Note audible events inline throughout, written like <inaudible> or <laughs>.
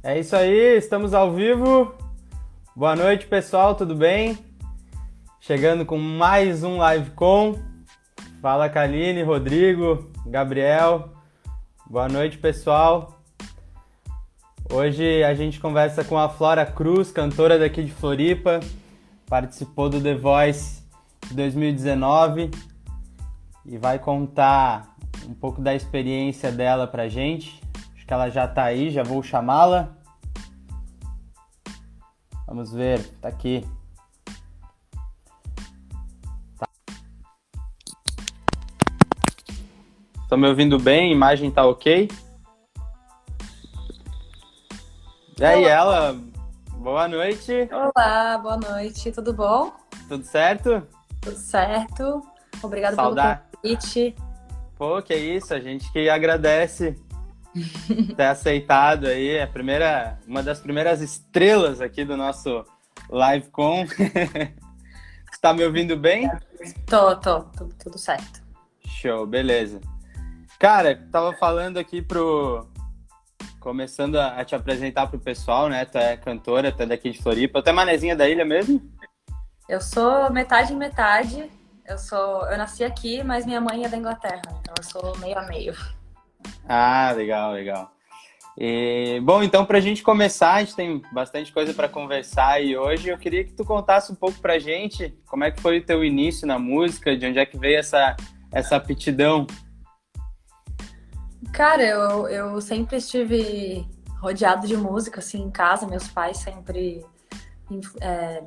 É isso aí, estamos ao vivo. Boa noite, pessoal, tudo bem? Chegando com mais um live com. Fala Kaline, Rodrigo, Gabriel. Boa noite, pessoal. Hoje a gente conversa com a Flora Cruz, cantora daqui de Floripa. Participou do The Voice 2019 e vai contar um pouco da experiência dela pra gente. Acho que ela já tá aí, já vou chamá-la. Vamos ver, tá aqui. Tá. Estão me ouvindo bem? A imagem tá ok? E aí, ela? Boa noite. Olá, boa noite. Tudo bom? Tudo certo? Tudo certo. Obrigada Saudade. pelo convite. Pô, que isso, a gente que agradece <laughs> ter aceitado aí, é a primeira, uma das primeiras estrelas aqui do nosso LiveCon. Está <laughs> me ouvindo bem? Tô, tô, tudo, tudo certo. Show, beleza. Cara, tava falando aqui pro. Começando a, te apresentar pro pessoal, né? Tu é cantora, tu é daqui de Floripa. Tu é manezinha da ilha mesmo? Eu sou metade metade. Eu sou. Eu nasci aqui, mas minha mãe é da Inglaterra, então eu sou meio a meio. Ah, legal, legal. E, bom, então, para a gente começar, a gente tem bastante coisa para conversar e hoje eu queria que tu contasse um pouco para a gente como é que foi o teu início na música, de onde é que veio essa, essa aptidão. Cara, eu, eu sempre estive rodeado de música, assim, em casa. Meus pais sempre é,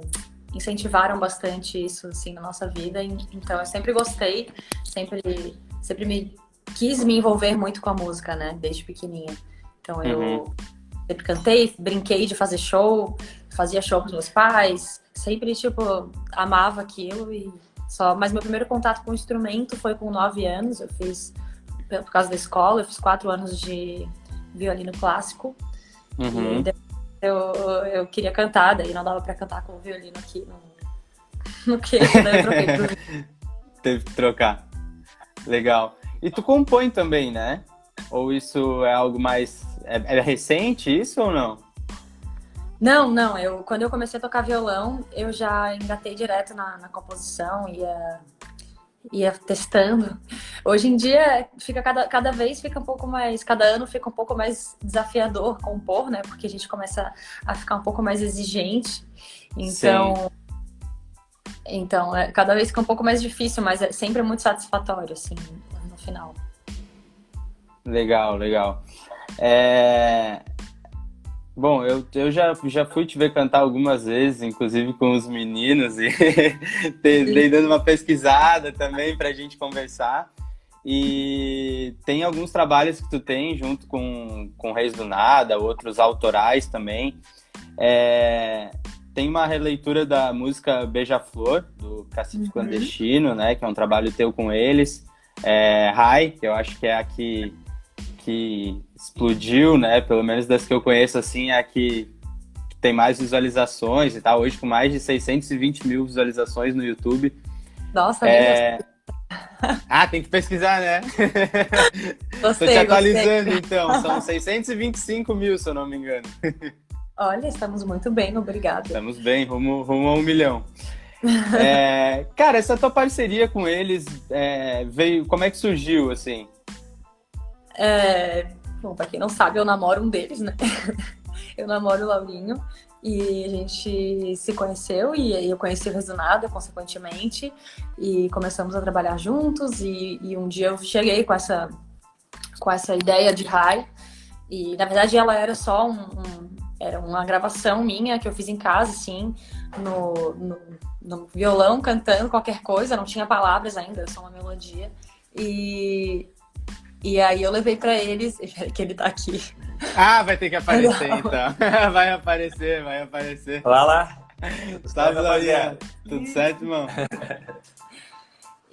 incentivaram bastante isso, assim, na nossa vida. Então, eu sempre gostei, sempre, sempre me quis me envolver muito com a música, né? Desde pequenininha. Então eu uhum. sempre cantei, brinquei de fazer show, fazia show com os meus pais, sempre, tipo, amava aquilo e só. Mas meu primeiro contato com o instrumento foi com nove anos. Eu fiz, por causa da escola, eu fiz quatro anos de violino clássico. Uhum. E eu, eu queria cantar, daí não dava pra cantar com o violino aqui no, no queixo, daí eu troquei. <laughs> Teve que trocar. Legal. E tu compõe também, né? Ou isso é algo mais. É, é, recente isso ou não? Não, não. Eu, quando eu comecei a tocar violão, eu já engatei direto na, na composição, ia, ia testando. Hoje em dia, fica cada, cada vez fica um pouco mais. Cada ano fica um pouco mais desafiador compor, né? Porque a gente começa a ficar um pouco mais exigente. Então. Sim. Então, é, cada vez fica um pouco mais difícil, mas é sempre muito satisfatório, assim final. Legal, legal. É... Bom, eu, eu já, já fui te ver cantar algumas vezes, inclusive com os meninos, e <laughs> dei dando uma pesquisada também para a gente conversar. E tem alguns trabalhos que tu tem junto com, com Reis do Nada, outros autorais também. É, tem uma releitura da música Beija-Flor, do Cacife uhum. Clandestino, né? Que é um trabalho teu com eles é, High, que eu acho que é a que, que explodiu, né? Pelo menos das que eu conheço, assim, é a que tem mais visualizações e tal. Hoje com mais de 620 mil visualizações no YouTube. Nossa, é... Ah, tem que pesquisar, né? Gostei, <laughs> Tô te atualizando, gostei. então. São 625 mil, se eu não me engano. Olha, estamos muito bem, obrigada. Estamos bem, rumo, rumo a um milhão. <laughs> É, cara, essa tua parceria com eles é, veio. Como é que surgiu, assim? É, bom, pra quem não sabe, eu namoro um deles, né? <laughs> eu namoro o Laurinho e a gente se conheceu e eu conheci o Resonada, consequentemente, e começamos a trabalhar juntos. E, e, um dia eu cheguei com essa, com essa ideia de Rai. E na verdade ela era só um, um era uma gravação minha que eu fiz em casa, assim, no, no, no, violão, cantando qualquer coisa, não tinha palavras ainda, só uma melodia. E, e aí eu levei para eles, <laughs> que ele tá aqui. Ah, vai ter que aparecer não. então. <laughs> vai aparecer, vai aparecer. Olá lá. Gustavo Laria, tudo certo, irmão? <laughs>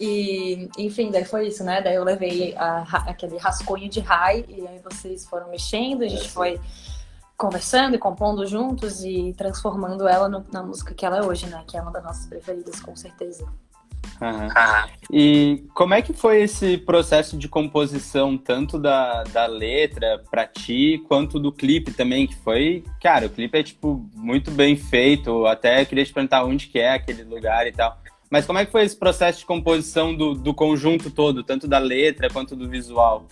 E, enfim, daí foi isso, né? Daí eu levei a, aquele rascunho de Rai e aí vocês foram mexendo, a gente foi conversando e compondo juntos e transformando ela no, na música que ela é hoje, né? Que é uma das nossas preferidas, com certeza. Uhum. E como é que foi esse processo de composição, tanto da, da letra para ti, quanto do clipe também, que foi, cara, o clipe é, tipo, muito bem feito, até queria te perguntar onde que é aquele lugar e tal. Mas como é que foi esse processo de composição do, do conjunto todo, tanto da letra quanto do visual?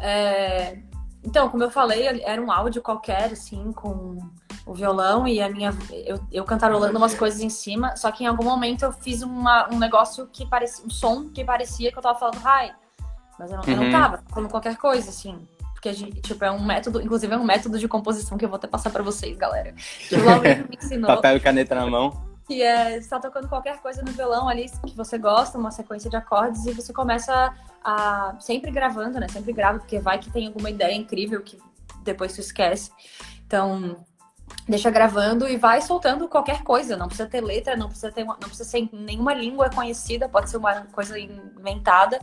É... Então, como eu falei, era um áudio qualquer, assim, com o violão e a minha. Eu, eu cantarolando umas coisas em cima, só que em algum momento eu fiz uma, um negócio que parecia. um som que parecia que eu tava falando hi. Mas eu não, uhum. eu não uhum. tava, falando qualquer coisa, assim. Porque, tipo, é um método, inclusive é um método de composição que eu vou até passar para vocês, galera. Que o Laurino me ensinou. Papel e caneta na mão. Que é, você tá tocando qualquer coisa no violão ali que você gosta, uma sequência de acordes, e você começa a. Sempre gravando, né? Sempre grava, porque vai que tem alguma ideia incrível que depois tu esquece. Então, deixa gravando e vai soltando qualquer coisa. Não precisa ter letra, não precisa ter, não precisa ser nenhuma língua conhecida, pode ser uma coisa inventada.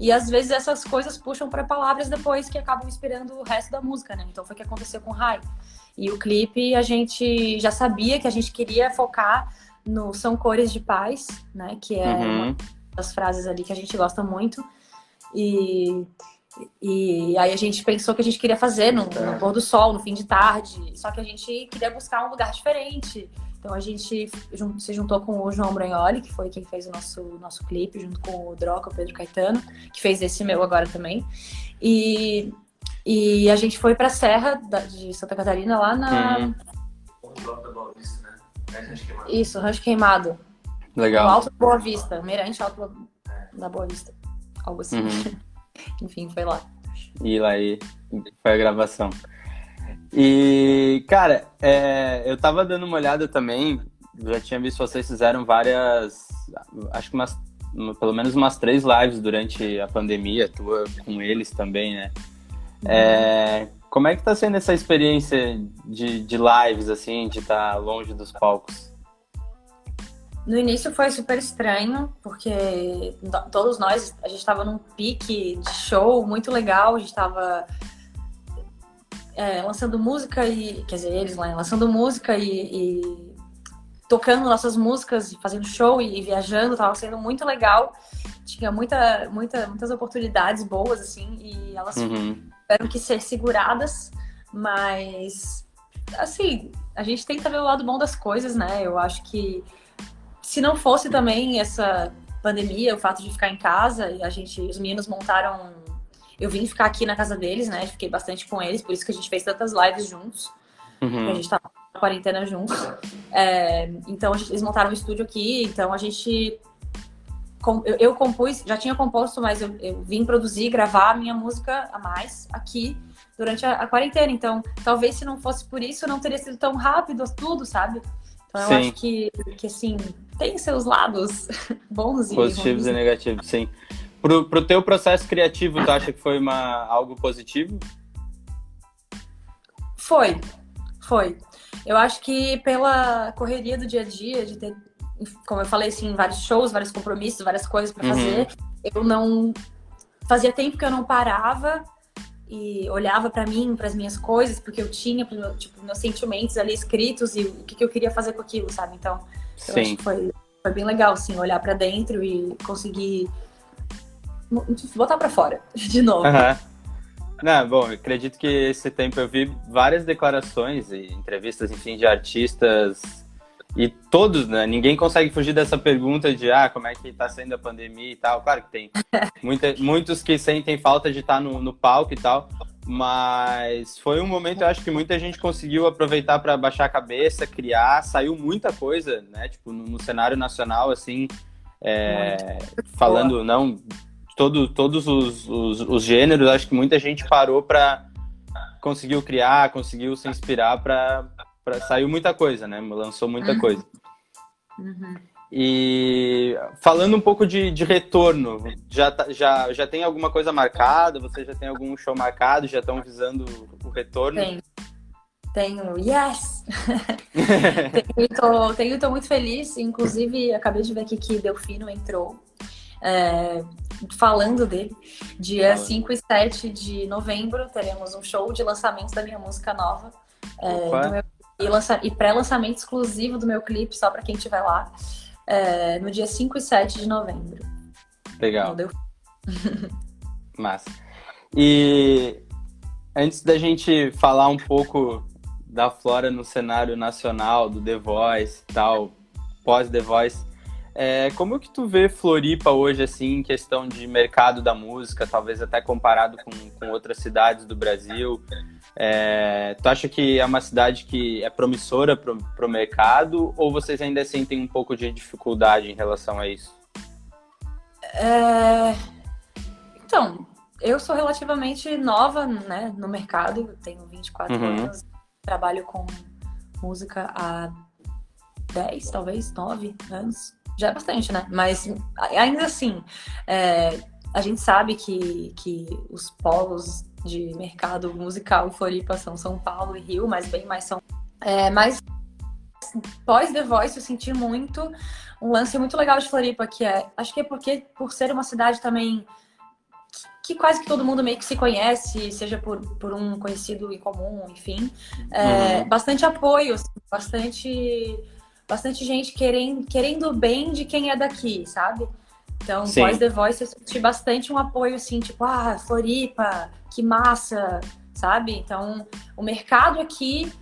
E às vezes essas coisas puxam para palavras depois que acabam inspirando o resto da música, né? Então foi o que aconteceu com Rai. E o clipe a gente já sabia que a gente queria focar no São Cores de Paz, né? Que é uhum. uma das frases ali que a gente gosta muito. E e aí a gente pensou que a gente queria fazer no, no pôr do sol, no fim de tarde, só que a gente queria buscar um lugar diferente. Então a gente se juntou com o João Bragnoli, que foi quem fez o nosso, nosso clipe, junto com o Droca, o Pedro Caetano, que fez esse meu agora também. E, e a gente foi pra Serra de Santa Catarina, lá na. Uhum. Isso, Rancho Queimado. Legal. No Alto da Boa Vista, Mirante Alto da Boa Vista. Algo assim. Uhum. <laughs> Enfim, foi lá. E lá aí foi a gravação. E, cara, é, eu tava dando uma olhada também, já tinha visto vocês fizeram várias, acho que umas, pelo menos umas três lives durante a pandemia, tua com eles também, né? É, como é que tá sendo essa experiência de, de lives, assim, de estar tá longe dos palcos? No início foi super estranho, porque todos nós, a gente estava num pique de show muito legal, a gente estava é, lançando música e. Quer dizer, eles lá, lançando música e, e tocando nossas músicas, fazendo show e, e viajando, estava sendo muito legal. Tinha muita, muita, muitas oportunidades boas, assim, e elas uhum. Tiveram que ser seguradas, mas assim, a gente tenta ver o lado bom das coisas, né? Eu acho que se não fosse também essa pandemia, o fato de ficar em casa, e a gente, os meninos montaram. Eu vim ficar aqui na casa deles, né? Fiquei bastante com eles, por isso que a gente fez tantas lives juntos. Uhum. A gente tava na quarentena juntos. É, então eles montaram um estúdio aqui, então a gente. Eu, eu compus, já tinha composto, mas eu, eu, vim produzir, gravar a minha música a mais aqui durante a, a quarentena. Então, talvez se não fosse por isso, não teria sido tão rápido tudo, sabe? Então eu Sim. acho que, que assim, tem seus lados <laughs> bons e positivos e negativos, sim. Pro, pro teu processo criativo, tu acha que foi uma, algo positivo? Foi, foi. Eu acho que pela correria do dia a dia, de ter, como eu falei, assim, vários shows, vários compromissos, várias coisas para uhum. fazer, eu não. Fazia tempo que eu não parava e olhava para mim, para as minhas coisas, porque eu tinha, tipo, meus sentimentos ali escritos e o que, que eu queria fazer com aquilo, sabe? Então, eu Sim. acho que foi, foi bem legal, assim, olhar para dentro e conseguir botar para fora <laughs> de novo. Uhum. Não, bom, acredito que esse tempo eu vi várias declarações e entrevistas, enfim, de artistas e todos, né? Ninguém consegue fugir dessa pergunta de ah, como é que tá sendo a pandemia e tal. Claro que tem <laughs> muita, muitos que sentem falta de estar no, no palco e tal, mas foi um momento, eu acho que muita gente conseguiu aproveitar para baixar a cabeça, criar, saiu muita coisa, né? Tipo, no, no cenário nacional, assim, é, falando, não, todo, todos os, os, os, gêneros, acho que muita gente parou para conseguiu criar, conseguiu se inspirar para pra, saiu muita coisa, né? Lançou muita uhum. coisa. Uhum. E falando um pouco de, de retorno, já, tá, já, já tem alguma coisa marcada? Você já tem algum show marcado? Já estão visando o retorno? Tenho. Tenho, yes! <laughs> tenho, tô, tenho, tô muito feliz. Inclusive, acabei de ver aqui que Delfino entrou. É, falando dele, dia 5 e 7 de novembro teremos um show de lançamento da minha música nova. É, do meu e, lança... e pré-lançamento exclusivo do meu clipe, só para quem estiver lá. é, no dia 5 e 7 de novembro. Legal. Deu... <laughs> Massa. E antes da gente falar um pouco da Flora no cenário nacional, do The Voice e tal, pós The Voice, é, como que tu vê Floripa hoje, assim, em questão de mercado da música, talvez até comparado com, com outras cidades do Brasil? É, tu acha que é uma cidade que é promissora para o mercado ou vocês ainda sentem um pouco de dificuldade em relação a isso? É... Então, eu sou relativamente nova né, no mercado, tenho 24 uhum. anos, trabalho com música há 10, talvez 9 anos. Já é bastante, né? Mas ainda assim, é, a gente sabe que, que os polos de mercado musical Floripa são São Paulo e Rio, mas bem mais são. É, mas pós The Voice eu senti muito um lance muito legal de Floripa, que é. Acho que é porque por ser uma cidade também que quase que todo mundo meio que se conhece, seja por, por um conhecido em comum, enfim. É, uhum. Bastante apoio, assim, bastante, bastante gente querendo, querendo bem de quem é daqui, sabe? Então, Sim. pós The Voice, eu senti bastante um apoio, assim, tipo, ah, Floripa, que massa, sabe? Então, o mercado aqui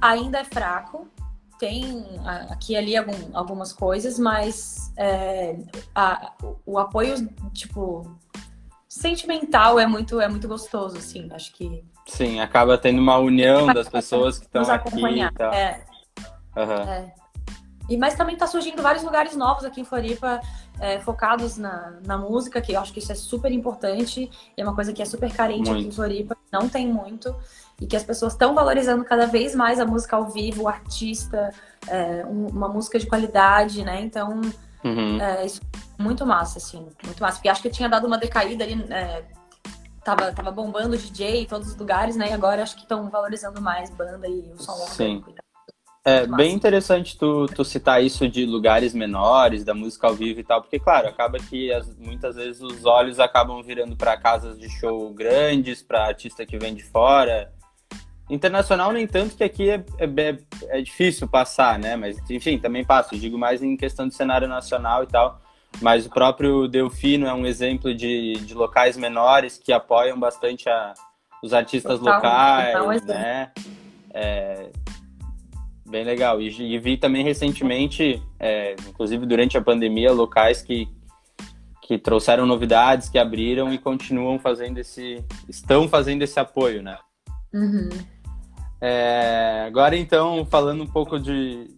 ainda é fraco, tem aqui e ali algum, algumas coisas, mas é, a, o apoio, tipo, sentimental é muito, é muito gostoso, assim, acho que... Sim, acaba tendo uma união das pessoas que estão aqui e tal. É. Uhum. é. E, mas também está surgindo vários lugares novos aqui em Floripa, é, focados na, na música, que eu acho que isso é super importante, e é uma coisa que é super carente muito. aqui em Floripa, não tem muito, e que as pessoas estão valorizando cada vez mais a música ao vivo, o artista, é, um, uma música de qualidade, né? Então, uhum. é, isso é muito massa, assim, muito massa, porque acho que tinha dado uma decaída ali, é, tava, tava bombando o DJ em todos os lugares, né? E agora acho que estão valorizando mais banda e o som Sim. É bem interessante tu, tu citar isso de lugares menores, da música ao vivo e tal, porque, claro, acaba que as, muitas vezes os olhos acabam virando para casas de show grandes, para artista que vem de fora. Internacional, nem tanto, que aqui é, é, é, difícil passar, né? Mas, enfim, também passa. Digo mais em questão de cenário nacional e tal. Mas o próprio Delfino é um exemplo de, de locais menores que apoiam bastante a, os artistas Total, locais, né? É, Bem legal. E, e vi também recentemente, é, inclusive durante a pandemia, locais que, que trouxeram novidades, que abriram e continuam fazendo esse. estão fazendo esse apoio, né? Uhum. É, agora então, falando um pouco de,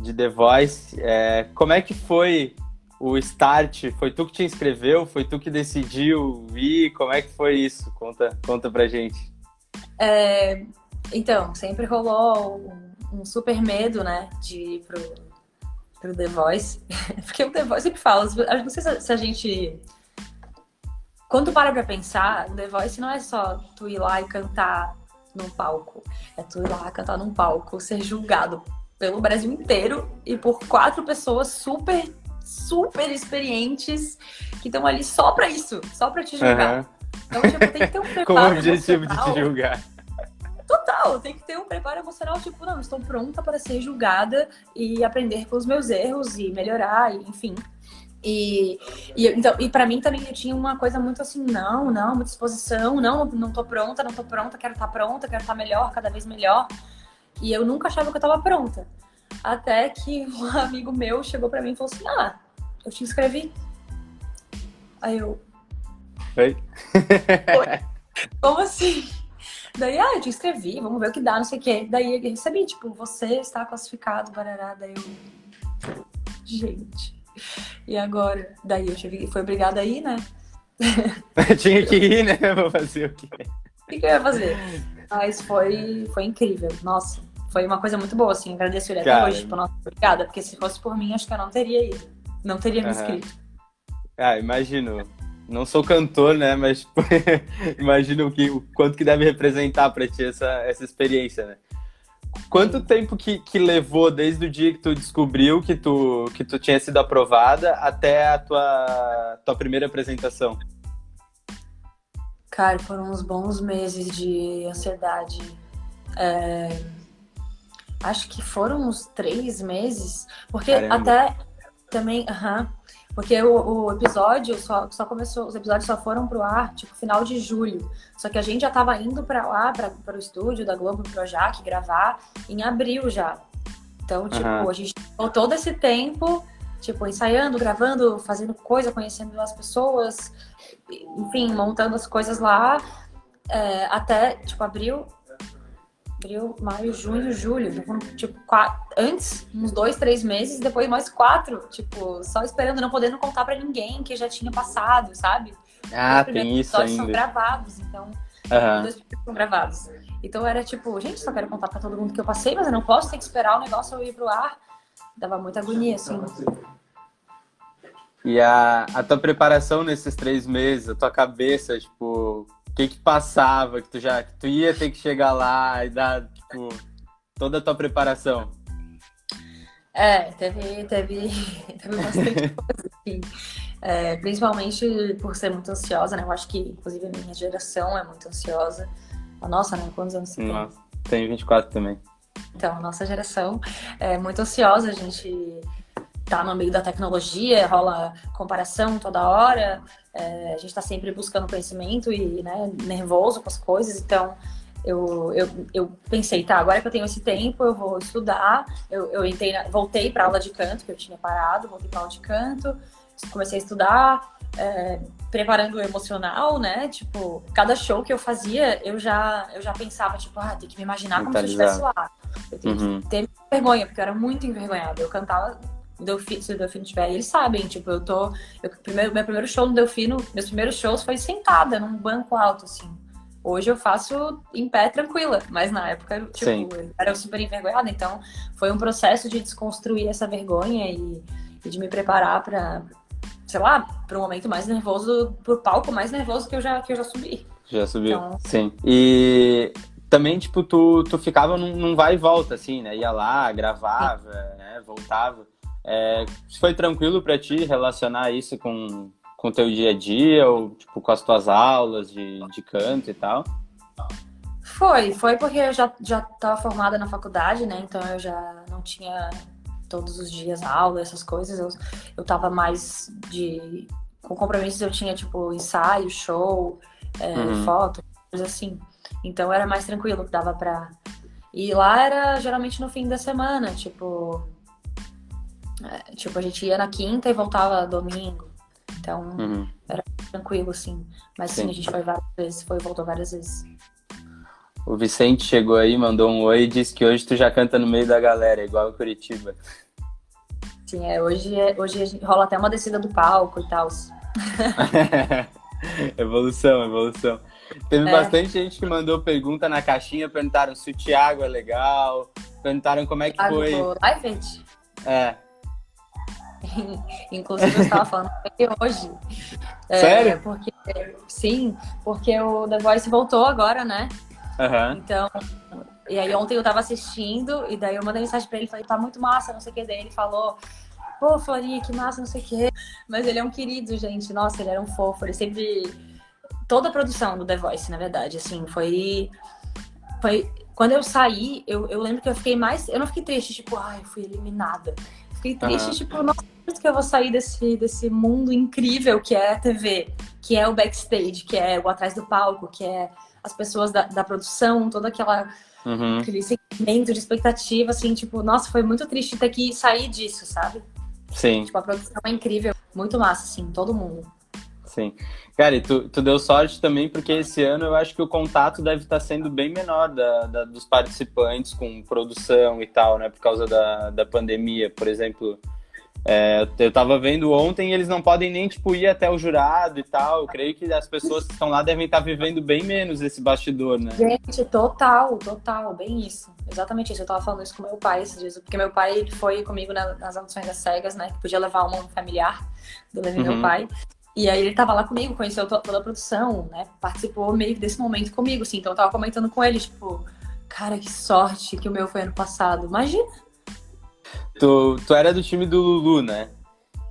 de The Voice, é, como é que foi o start? Foi tu que te inscreveu? Foi tu que decidiu ir? Como é que foi isso? Conta, conta pra gente. É, então, sempre rolou um super medo, né, de ir pro, pro The Voice. <laughs> Porque o The Voice sempre fala, não sei se a gente. Quando tu para pra pensar, o The Voice não é só tu ir lá e cantar num palco. É tu ir lá cantar num palco, ser julgado pelo Brasil inteiro e por quatro pessoas super, super experientes que estão ali só pra isso, só pra te julgar. Uhum. Então, tipo, tem que ter um preparo. <laughs> Com o objetivo de te julgar. Total, tem que ter um preparo emocional, tipo, não, estou pronta para ser julgada e aprender com os meus erros e melhorar, e, enfim. E, e, então, e para mim também eu tinha uma coisa muito assim, não, não, muita disposição, não, não tô pronta, não tô pronta, quero estar tá pronta, quero estar tá melhor, cada vez melhor. E eu nunca achava que eu estava pronta. Até que um <laughs> amigo meu chegou para mim e falou assim: Ah, eu te inscrevi. Aí eu. Oi? Oi? Como assim? Daí, ah, eu te inscrevi, vamos ver o que dá, não sei o quê. Daí eu recebi, tipo, você está classificado, barará. Daí eu. Gente. E agora? Daí eu tive, foi obrigada a ir, né? <laughs> Tinha que ir, né? Vou fazer o quê? O que, que eu ia fazer? Mas foi, foi incrível. Nossa, foi uma coisa muito boa, assim. Agradeço ele até hoje. Tipo, nossa, obrigada. Porque se fosse por mim, acho que eu não teria ido. Não teria me inscrito. Ah, imagino não sou cantor, né? Mas tipo, <laughs> imagino que, o quanto que deve representar para ti essa, essa experiência, né? Quanto tempo que, que levou desde o dia que tu descobriu que tu, que tu tinha sido aprovada até a tua, tua primeira apresentação? Cara, foram uns bons meses de ansiedade. É... Acho que foram uns três meses, porque Caramba. até também, aham. Uh -huh, porque o, o, episódio só, só começou, os episódios só foram pro ar, tipo, final de julho. Só que a gente já tava indo para lá, para o estúdio da Globo, pro Jack, gravar em abril já. Então, tipo, uhum. a gente ficou todo esse tempo, tipo, ensaiando, gravando, fazendo coisa, conhecendo as pessoas, enfim, montando as coisas lá, é, até, tipo, abril, abril, maio, junho, julho. Tipo, quatro, antes, uns dois, três meses, depois mais quatro. Tipo, só esperando, não podendo contar para ninguém que já tinha passado, sabe? Ah, tem isso ainda. são gravados, então. Uhum. Dois são gravados. Então era tipo, gente, só quero contar para todo mundo que eu passei, mas eu não posso ter que esperar o negócio ir pro ar. Dava muita agonia, assim. E a, a tua preparação nesses três meses, a tua cabeça, tipo, que que passava, que tu já que tu ia ter que chegar lá e dar, tipo, toda a tua preparação? É, teve, teve, <laughs> teve bastante <laughs> coisa, assim. É, principalmente por ser muito ansiosa, né? Eu acho que, inclusive, a minha geração é muito ansiosa. A nossa, né? Quantos anos você tem? Nossa, tenho 24 também. Então, a nossa geração é muito ansiosa. A gente tá no meio da tecnologia, rola comparação toda hora. É, a gente está sempre buscando conhecimento e né, nervoso com as coisas, então eu, eu, eu pensei, tá, agora que eu tenho esse tempo, eu vou estudar. Eu, eu entrei na, voltei para aula de canto, que eu tinha parado, voltei para aula de canto, comecei a estudar, é, preparando o emocional, né? Tipo, cada show que eu fazia, eu já, eu já pensava, tipo, ah, tem que me imaginar como se eu estivesse lá. Eu tenho uhum. que ter vergonha, porque eu era muito envergonhada. Eu cantava Delfino, se o Delfino tiver eles sabem, tipo, eu tô. Eu, primeiro, meu primeiro show no Delfino, meus primeiros shows foi sentada num banco alto, assim. Hoje eu faço em pé tranquila, mas na época, tipo, eu era super envergonhada, então foi um processo de desconstruir essa vergonha e, e de me preparar para sei lá, para um momento mais nervoso, pro palco mais nervoso que eu já, que eu já subi. Já subiu, então... sim. E também, tipo, tu, tu ficava num, num vai e volta, assim, né? Ia lá, gravava, né? Voltava. É, foi tranquilo para ti relacionar isso com com o teu dia a dia ou tipo com as tuas aulas de, de canto e tal? Foi, foi porque eu já já estava formada na faculdade, né? Então eu já não tinha todos os dias aula, essas coisas. Eu eu tava mais de com compromissos eu tinha tipo ensaio, show, é, uhum. foto, coisas assim. Então era mais tranquilo, dava para e lá era geralmente no fim da semana, tipo é, tipo, a gente ia na quinta e voltava domingo. Então, uhum. era tranquilo, assim. Mas sim. sim, a gente foi várias vezes, foi e voltou várias vezes. O Vicente chegou aí, mandou um oi e disse que hoje tu já canta no meio da galera, igual a Curitiba. Sim, é, hoje, é, hoje rola até uma descida do palco e tal. <laughs> evolução, evolução. Teve é. bastante gente que mandou pergunta na caixinha, perguntaram se o Thiago é legal, perguntaram como é que Thiago foi. Live, É, <laughs> Inclusive, eu estava falando hoje. É, Sério? Porque, sim, porque o The Voice voltou agora, né? Uhum. Então, e aí ontem eu tava assistindo, e daí eu mandei mensagem pra ele, falei, tá muito massa, não sei o que. Daí ele falou, pô, Florinha, que massa, não sei o que. Mas ele é um querido, gente. Nossa, ele era um fofo. Ele sempre. Toda a produção do The Voice, na verdade, assim, foi. Foi. Quando eu saí, eu, eu lembro que eu fiquei mais. Eu não fiquei triste, tipo, ai, eu fui eliminada. Fiquei triste, tipo, nossa, que eu vou sair desse, desse mundo incrível que é a TV, que é o backstage, que é o atrás do palco, que é as pessoas da, da produção, toda aquela uhum. aquele sentimento de expectativa, assim, tipo, nossa, foi muito triste ter que sair disso, sabe? Sim. Tipo, a produção é incrível, muito massa, assim, todo mundo. Sim. Cara, e tu, tu deu sorte também, porque esse ano eu acho que o contato deve estar sendo bem menor da, da, dos participantes com produção e tal, né? Por causa da, da pandemia, por exemplo. É, eu tava vendo ontem eles não podem nem, tipo, ir até o jurado e tal. Eu creio que as pessoas que estão lá devem estar vivendo bem menos esse bastidor, né? Gente, total, total, bem isso. Exatamente isso. Eu tava falando isso com meu pai esses dias, porque meu pai foi comigo nas audições das cegas, né? Que podia levar um familiar do uhum. meu pai. E aí ele tava lá comigo, conheceu toda a produção, né? Participou meio desse momento comigo, assim. Então eu tava comentando com ele, tipo, cara, que sorte que o meu foi ano passado. Imagina. Tu, tu era do time do Lulu, né?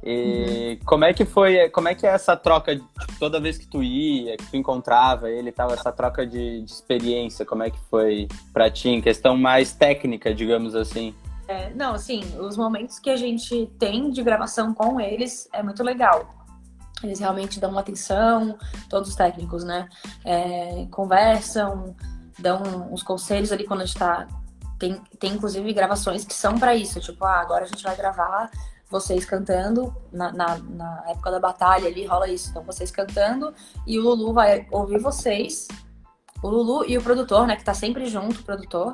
E uhum. como é que foi, como é que é essa troca, tipo, toda vez que tu ia, que tu encontrava ele tava essa troca de, de experiência, como é que foi pra ti, em questão mais técnica, digamos assim? É, não, assim, os momentos que a gente tem de gravação com eles é muito legal. Eles realmente dão atenção, todos os técnicos, né? É, conversam, dão uns conselhos ali quando a gente tá. Tem, tem inclusive gravações que são para isso, tipo, ah, agora a gente vai gravar vocês cantando, na, na, na, época da batalha ali rola isso, então vocês cantando e o Lulu vai ouvir vocês, o Lulu e o produtor, né, que tá sempre junto, o produtor,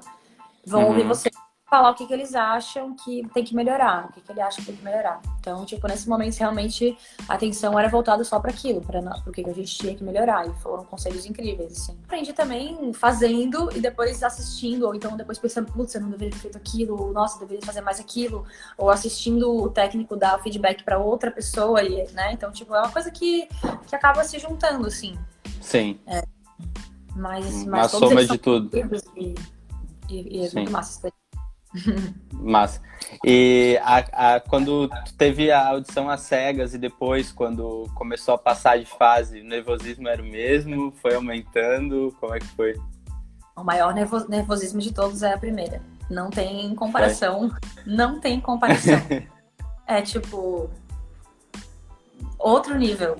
vão uhum. ouvir vocês falar o que, que eles acham que tem que melhorar, o que, que ele acha que tem que melhorar. Então, tipo, nesse momento, realmente, a atenção era voltada só para aquilo, para o que, que a gente tinha que melhorar. E foram conselhos incríveis, assim. Aprendi também fazendo e depois assistindo, ou então depois pensando, putz, eu não deveria ter feito aquilo, nossa, eu deveria fazer mais aquilo, ou assistindo o técnico dar feedback para outra pessoa, e, né? Então, tipo, é uma coisa que, que acaba se juntando, assim. Sim. É, mas, mas uma soma de tudo. E, e, e é muito massa Massa. E a, a, quando teve a audição às cegas e depois, quando começou a passar de fase, o nervosismo era o mesmo? Foi aumentando? Como é que foi? O maior nervosismo de todos é a primeira. Não tem comparação. Não tem comparação. <laughs> é tipo. Outro nível.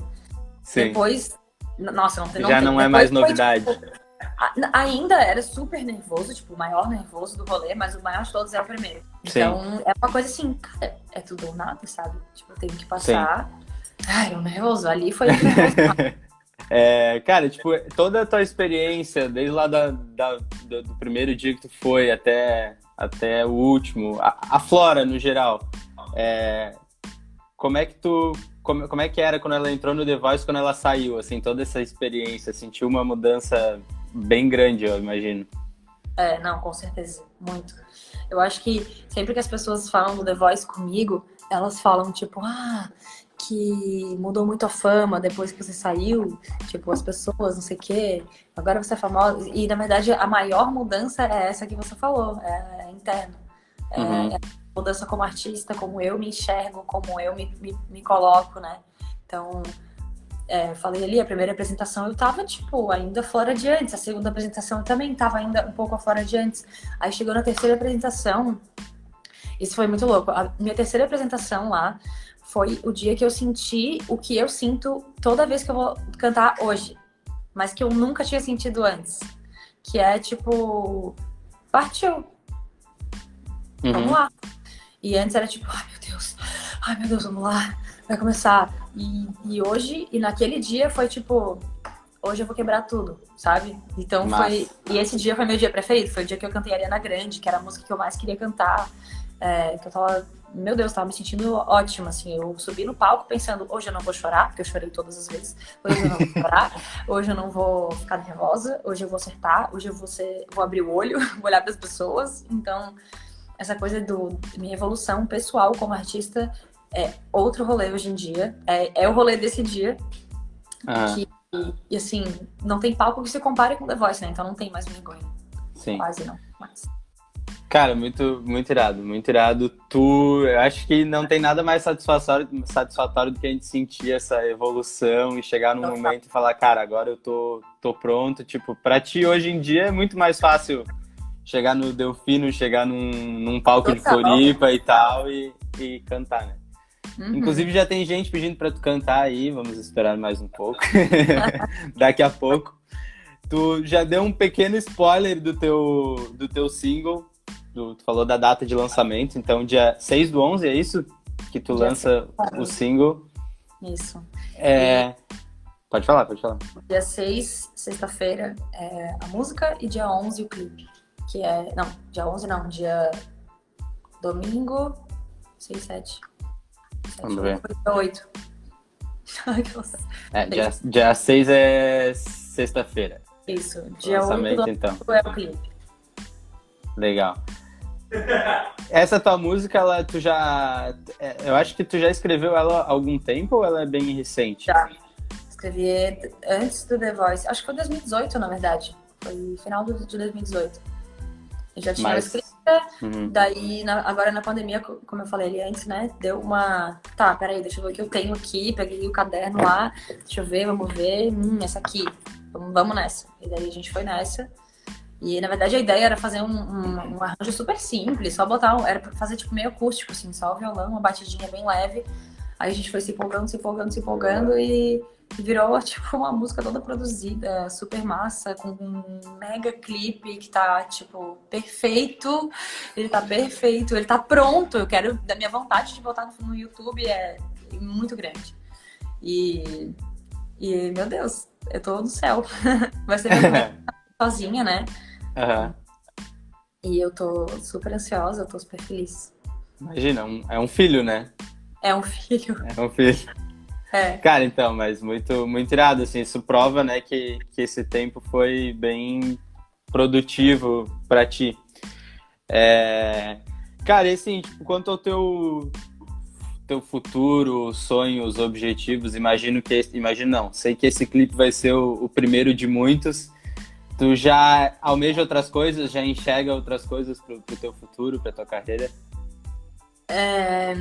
Sim. Depois. Nossa, não tem. Já não, é mais novidade. Foi, tipo, Ainda era super nervoso, tipo, o maior nervoso do rolê, mas o maior de todos é o primeiro. Então, Sim. é uma coisa assim, cara, é tudo ou nada, sabe? Tipo, eu tenho que passar. Sim. Ai, o nervoso ali foi <laughs> é, cara, tipo, toda a tua experiência, desde lá da, da do, do, primeiro dia que tu foi até, até o último, a, a Flora no geral, é, como é que tu como, como é que era quando ela entrou no The Voice, quando ela saiu, assim, toda essa experiência, sentiu uma mudança bem grande, eu imagino. É, não, com certeza, muito. Eu acho que sempre que as pessoas falam do The Voice comigo, elas falam tipo, ah, que mudou muito a fama depois que você saiu, tipo, as pessoas, não sei o quê, agora você é famosa. E na verdade a maior mudança é essa que você falou, é, é interna. É, uhum. É, mudança como artista, como eu me enxergo, como eu me, me, me coloco, né? Então, é, falei ali, a primeira apresentação eu tava, tipo, ainda fora de antes. A segunda apresentação eu também tava ainda um pouco fora de antes. Aí chegou na terceira apresentação, isso foi muito louco. A minha terceira apresentação lá foi o dia que eu senti o que eu sinto toda vez que eu vou cantar hoje, mas que eu nunca tinha sentido antes. Que é tipo, partiu. Uhum. Vamos lá. E antes era tipo, ai meu Deus, ai meu Deus, vamos lá vai começar. E, e hoje, e naquele dia foi tipo, hoje eu vou quebrar tudo, sabe? Então foi. E esse dia foi meu dia preferido. Foi o dia que eu cantei Ariana Grande, que era a música que eu mais queria cantar. É, que eu tava. Meu Deus, tava me sentindo ótima, assim. Eu subi no palco pensando, hoje eu não vou chorar, porque eu chorei todas as vezes. Hoje eu não vou chorar, <laughs> hoje eu não vou ficar nervosa, hoje eu vou acertar, hoje eu vou ser. vou abrir o olho, <laughs> vou olhar para as pessoas. Então, essa coisa do minha evolução pessoal como artista é outro rolê hoje em dia. É, é o rolê desse dia. Ah. Que, e assim, não tem palco que se compare com The Voice, né? Então não tem mais vergonha. Sim. Quase não. Mas... Cara, muito, muito irado, muito irado. Tu, eu acho que não tem nada mais satisfatório, satisfatório do que a gente sentir essa evolução e chegar num momento e falar, cara, agora eu tô, tô pronto. Tipo, pra ti hoje em dia é muito mais fácil chegar no Delfino, chegar num, num palco Total. de Floripa e tal e, e cantar, né? Uhum. Inclusive já tem gente pedindo para tu cantar aí, vamos esperar mais um pouco. <laughs> Daqui a pouco. Tu já deu um pequeno spoiler do teu, do teu single, do, tu falou da data de lançamento, então dia 6 do 11, é isso? Que tu dia lança o single. Isso. É... Pode falar, pode falar. Dia 6, sexta-feira, é a música e dia 11 o clipe. Que é. Não, dia 11 não, dia. Domingo, 6, 7. Vamos ver. 8. <laughs> é, dia, dia 6 é sexta-feira. Isso, dia Lançamento, 8 então. é o clipe. Legal. Essa tua música, ela, tu já. É, eu acho que tu já escreveu ela há algum tempo ou ela é bem recente? Já. Escrevi antes do The Voice. Acho que foi 2018, na verdade. Foi final de 2018. Eu já tinha Mas... escrita, uhum. daí na, agora na pandemia, como eu falei ali antes, né, deu uma. Tá, peraí, deixa eu ver o que eu tenho aqui, peguei o caderno lá, deixa eu ver, vamos ver, hum, essa aqui, vamos, vamos nessa. E daí a gente foi nessa. E na verdade a ideia era fazer um, um, um arranjo super simples, só botar, um, era pra fazer tipo meio acústico, assim, só o violão, uma batidinha bem leve. Aí a gente foi se empolgando, se empolgando, se empolgando e virou <laughs> tipo uma música toda produzida, super massa, com um mega clipe que tá tipo perfeito. Ele tá perfeito, ele tá pronto. Eu quero, da minha vontade de botar no, no YouTube é muito grande. E, e meu Deus, eu tô no céu. <laughs> Vai ser <laughs> sozinha, né? Uhum. E eu tô super ansiosa, eu tô super feliz. Imagina, um, é um filho, né? É um filho. É um filho. É. Cara, então, mas muito, muito irado, assim, isso prova, né, que, que esse tempo foi bem produtivo para ti. É... Cara, e assim, tipo, quanto ao teu, teu futuro, sonhos, objetivos, imagino que, imagino não, sei que esse clipe vai ser o, o primeiro de muitos, tu já almeja outras coisas, já enxerga outras coisas pro, pro teu futuro, pra tua carreira? É...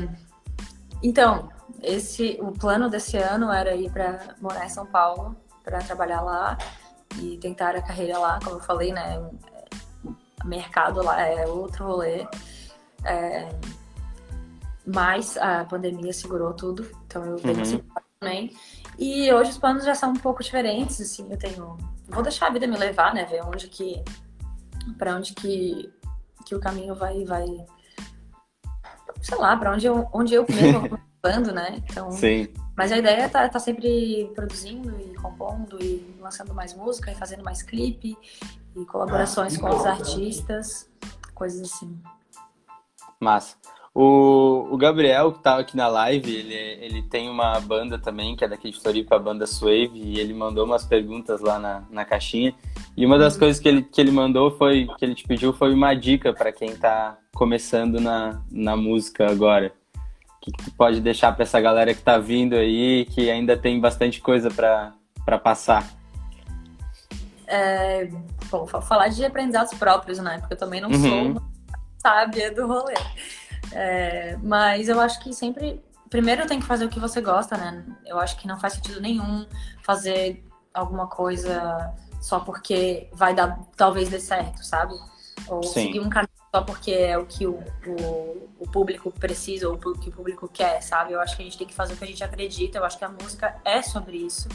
Então, esse, o plano desse ano era ir para morar em São Paulo, para trabalhar lá e tentar a carreira lá, como eu falei, né? O mercado lá é outro rolê. É, mas a pandemia segurou tudo, então eu tenho uhum. também. E hoje os planos já são um pouco diferentes, assim, eu tenho... Vou deixar a vida me levar, né? Ver onde que... para onde que, que o caminho vai... vai sei lá, para onde eu, onde eu mesmo bando, né? Então, Sim. Mas a ideia é tá, tá sempre produzindo e compondo e lançando mais música e fazendo mais clipe e colaborações com outros artistas, coisas assim. Massa. O, o Gabriel, que tá aqui na live, ele, ele tem uma banda também, que é daqui de Floripa, a banda Swave, e ele mandou umas perguntas lá na, na caixinha. E uma das uhum. coisas que ele, que ele mandou foi, que ele te pediu, foi uma dica para quem tá começando na, na música agora que, que tu pode deixar para essa galera que está vindo aí, que ainda tem bastante coisa para passar? É, bom, falar de aprendizados próprios, né? Porque eu também não uhum. sou sábia do rolê. É, mas eu acho que sempre. Primeiro tem que fazer o que você gosta, né? Eu acho que não faz sentido nenhum fazer alguma coisa só porque vai dar, talvez dê certo, sabe? Ou Sim. seguir um caminho só porque é o que o, o, o, público precisa ou o que o público quer, sabe? Eu acho que a gente tem que fazer o que a gente acredita. Eu acho que a música é sobre isso.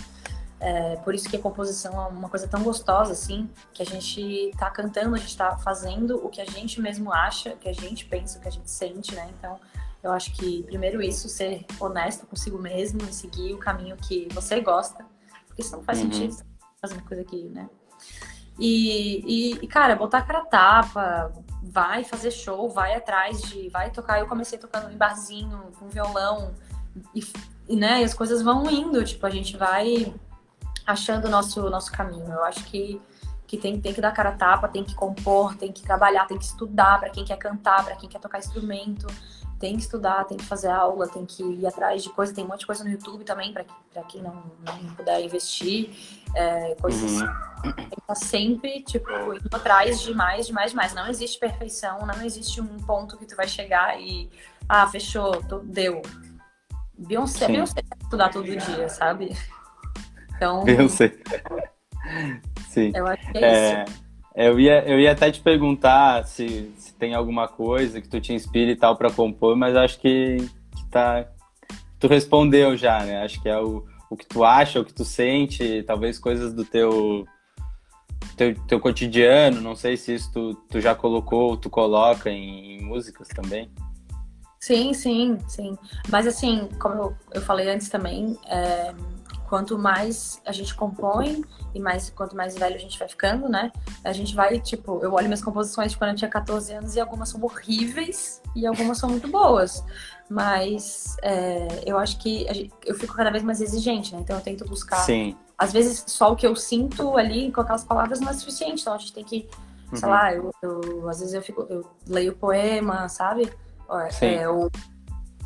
É, por isso que a composição é uma coisa tão gostosa, assim, que a gente tá cantando, a gente tá fazendo o que a gente mesmo acha, o que a gente pensa, o que a gente sente, né? Então, eu acho que primeiro isso, ser honesto consigo mesmo e seguir o caminho que você gosta, porque senão não faz uhum. sentido fazer uma coisa que, né? E, e, cara, botar a cara tapa, vai fazer show, vai atrás de. Vai tocar. Eu comecei tocando em barzinho, com violão, e, e, né, e as coisas vão indo, tipo, a gente vai achando o nosso, nosso caminho. Eu acho que, que tem, tem que dar cara tapa, tem que compor, tem que trabalhar, tem que estudar para quem quer cantar, para quem quer tocar instrumento tem que estudar, tem que fazer aula, tem que ir atrás de coisa. Tem um monte de coisa no YouTube também, para quem não, não, puder investir. É, coisas. Uhum. Tem que estar sempre, tipo, indo atrás de mais, de mais, de mais. Não existe perfeição, não existe um ponto que tu vai chegar e. Ah, fechou, tô, deu. Beyoncé, Sim. Beyoncé tem que estudar todo dia, sabe? Então. Beyoncé. Sim. Eu acho que é, é... isso. Eu ia, eu ia até te perguntar se, se tem alguma coisa que tu te inspire e tal para compor, mas acho que, que tá, tu respondeu já, né? Acho que é o, o que tu acha, o que tu sente, talvez coisas do teu, teu, teu cotidiano, não sei se isso tu, tu já colocou ou tu coloca em, em músicas também. Sim, sim, sim. Mas assim, como eu, eu falei antes também, é, quanto mais a gente compõe e mais quanto mais velho a gente vai ficando, né? A gente vai, tipo, eu olho minhas composições de quando eu tinha 14 anos e algumas são horríveis e algumas são muito boas. Mas é, eu acho que gente, eu fico cada vez mais exigente, né? Então eu tento buscar. Sim. Às vezes só o que eu sinto ali com aquelas palavras não é suficiente. Então a gente tem que, uhum. sei lá, eu, eu, às vezes eu fico, eu leio poema, sabe? Sim. É, ou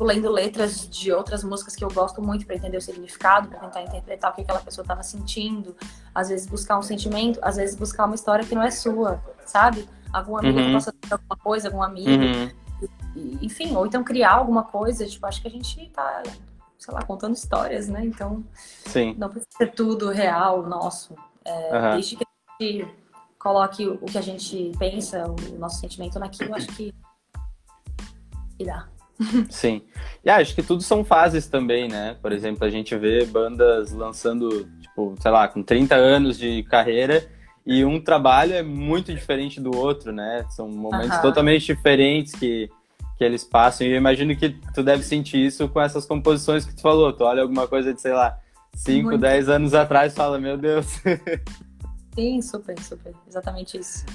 lendo letras de outras músicas que eu gosto muito para entender o significado, para tentar interpretar o que aquela pessoa estava sentindo, às vezes buscar um sentimento, às vezes buscar uma história que não é sua, sabe? Alguma amiga uhum. que possa ter alguma coisa, algum amigo, uhum. enfim, ou então criar alguma coisa, tipo, acho que a gente tá, sei lá, contando histórias, né? Então, Sim. não precisa ser tudo real, nosso. É, uhum. Desde que a gente coloque o que a gente pensa, o nosso sentimento naquilo, acho que irá. <laughs> Sim. E acho que tudo são fases também, né? Por exemplo, a gente vê bandas lançando, tipo, sei lá, com 30 anos de carreira e um trabalho é muito diferente do outro, né? São momentos uhum. totalmente diferentes que, que eles passam. E eu imagino que tu deve sentir isso com essas composições que tu falou. Tu olha alguma coisa de, sei lá, 5, 10 anos atrás e fala, meu Deus. <laughs> Sim, super, super. Exatamente isso.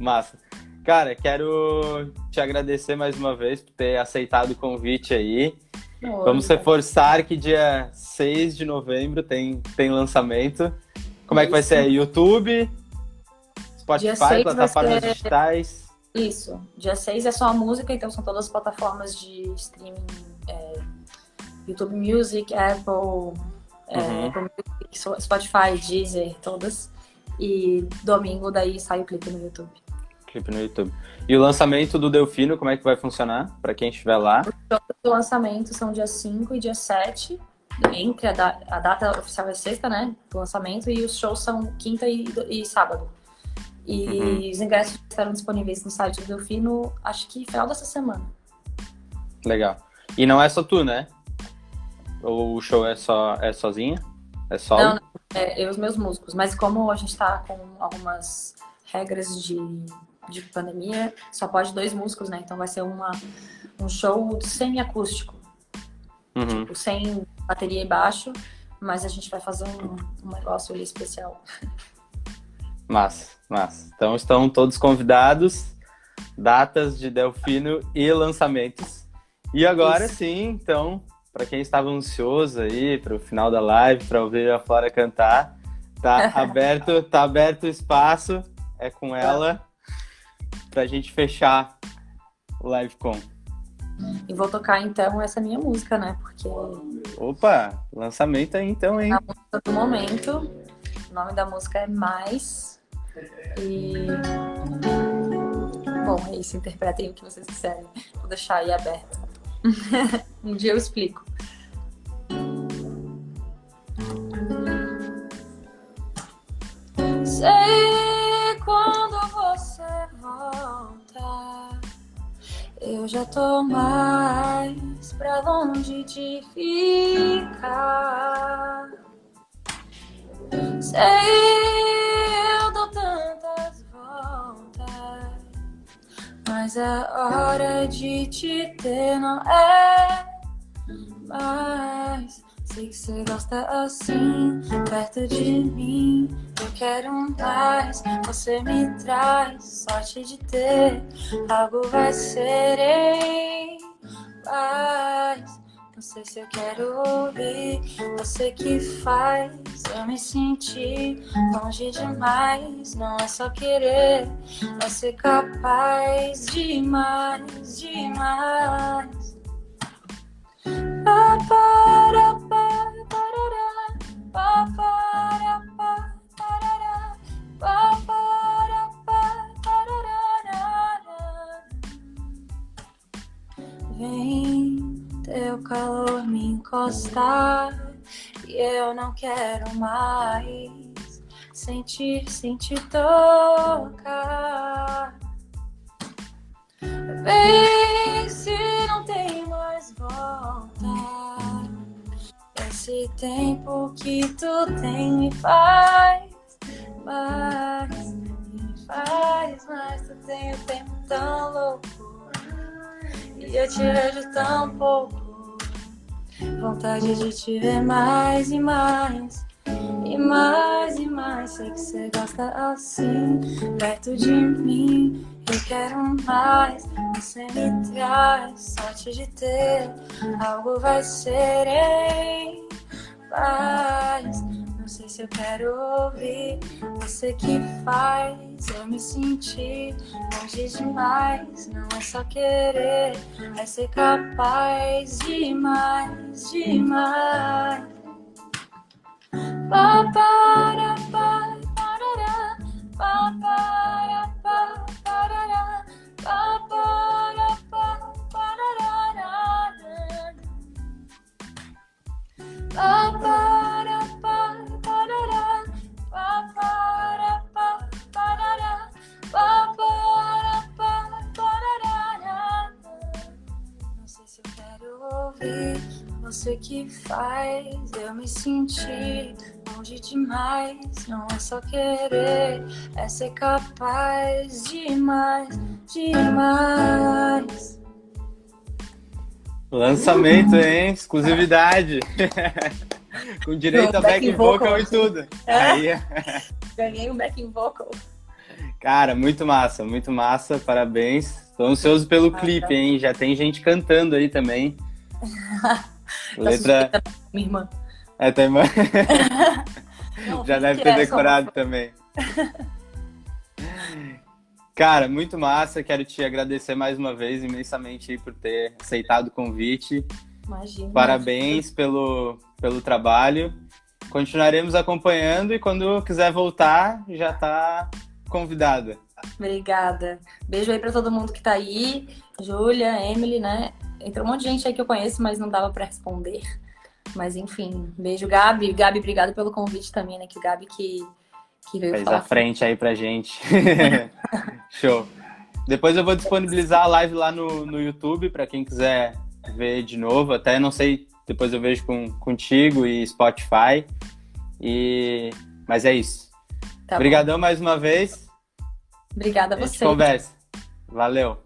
Massa. Cara, quero te agradecer mais uma vez por ter aceitado o convite aí. Oi, Vamos reforçar que dia 6 de novembro tem, tem lançamento. Como é que vai ser? YouTube, Spotify, plataformas digitais? Isso. Dia 6 é só a música, então são todas as plataformas de streaming. É, YouTube Music, Apple, é, uhum. Apple Music, Spotify, Deezer, todas. E domingo daí sai o clipe no YouTube. Clipe no YouTube. E o lançamento do Delfino, como é que vai funcionar para quem estiver lá? Os lançamentos são dia 5 e dia 7 entre a, da, a, data oficial é sexta, né? Do lançamento, e os shows são quinta e, e sábado. E uhum. os ingressos estarão disponíveis no site do Delfino, acho que final dessa semana. Legal. E não é só tu, né? Ou o show é só é sozinha? É solo? Não, não é eu e os meus músicos. Mas como a gente tá com algumas regras de, de pandemia, só pode dois músicos, né? Então vai ser uma, um show semi-acústico. Uhum. Tipo, sem bateria e baixo, mas a gente vai fazer um, um negócio ali especial. Massa, massa. Então estão todos convidados, datas de Delfino e lançamentos. E agora Isso. sim, então, para quem estava ansioso aí para o final da live, para ouvir a Flora cantar, tá <laughs> aberto, tá aberto o espaço, é com ela para a gente fechar o live com. E vou tocar então essa minha música, né? Porque. Opa! Lançamento aí então, hein? A música do momento. O nome da música é Mais. E. Bom, é isso. Interpretem o que vocês quiserem. Vou deixar aí aberto. <laughs> um dia eu explico. Sei eu já tô mais pra longe de ficar. Sei, eu dou tantas voltas, mas a hora de te ter não é mais. Sei que você gosta assim, perto de mim. Eu quero mais, você me traz sorte de ter. Algo vai ser em paz. Não sei se eu quero ouvir você que faz eu me sentir longe demais. Não é só querer, é ser capaz demais, demais. Pa, para, Vem teu calor me encostar e eu não quero mais sentir, sentir tocar. Vem se não tem mais volta. Esse tempo que tu tem me faz mais, me faz mais. Tu tem o tempo tão louco e eu te vejo tão pouco. Vontade de te ver mais e mais. E mais e mais, sei que você gosta assim, perto de mim. Eu quero mais, você me traz sorte de ter. Algo vai ser em paz. Não sei se eu quero ouvir você que faz eu me sentir longe demais. Não é só querer, é ser capaz demais, demais. Pa, para, pa, coisa que faz eu me sentir longe demais. Não é só querer, é ser capaz demais, demais. Lançamento, hein? Exclusividade. <laughs> Com direito a back, vocal, vocal e tudo. É. Aí... <laughs> Ganhei um back vocal. Cara, muito massa, muito massa. Parabéns. Tô ansioso pelo ah, clipe, tá. hein? Já tem gente cantando aí também. <laughs> Letra. Minha irmã. É, tua irmã. <laughs> Não, Já deve ter é, decorado também. Cara, muito massa. Quero te agradecer mais uma vez imensamente por ter aceitado o convite. Imagina. Parabéns pelo, pelo trabalho. Continuaremos acompanhando e quando quiser voltar, já está convidada. Obrigada. Beijo aí para todo mundo que está aí. Júlia, Emily, né? Entrou um monte de gente aí que eu conheço, mas não dava para responder. Mas enfim, beijo, Gabi. Gabi, obrigado pelo convite também, né? Que o Gabi que, que veio Fez falar. a frente aí pra gente. <laughs> Show. Depois eu vou disponibilizar a live lá no, no YouTube para quem quiser ver de novo. Até não sei, depois eu vejo com, contigo e Spotify. E... Mas é isso. Tá Obrigadão mais uma vez. Obrigada a, a você. Conversa. Valeu.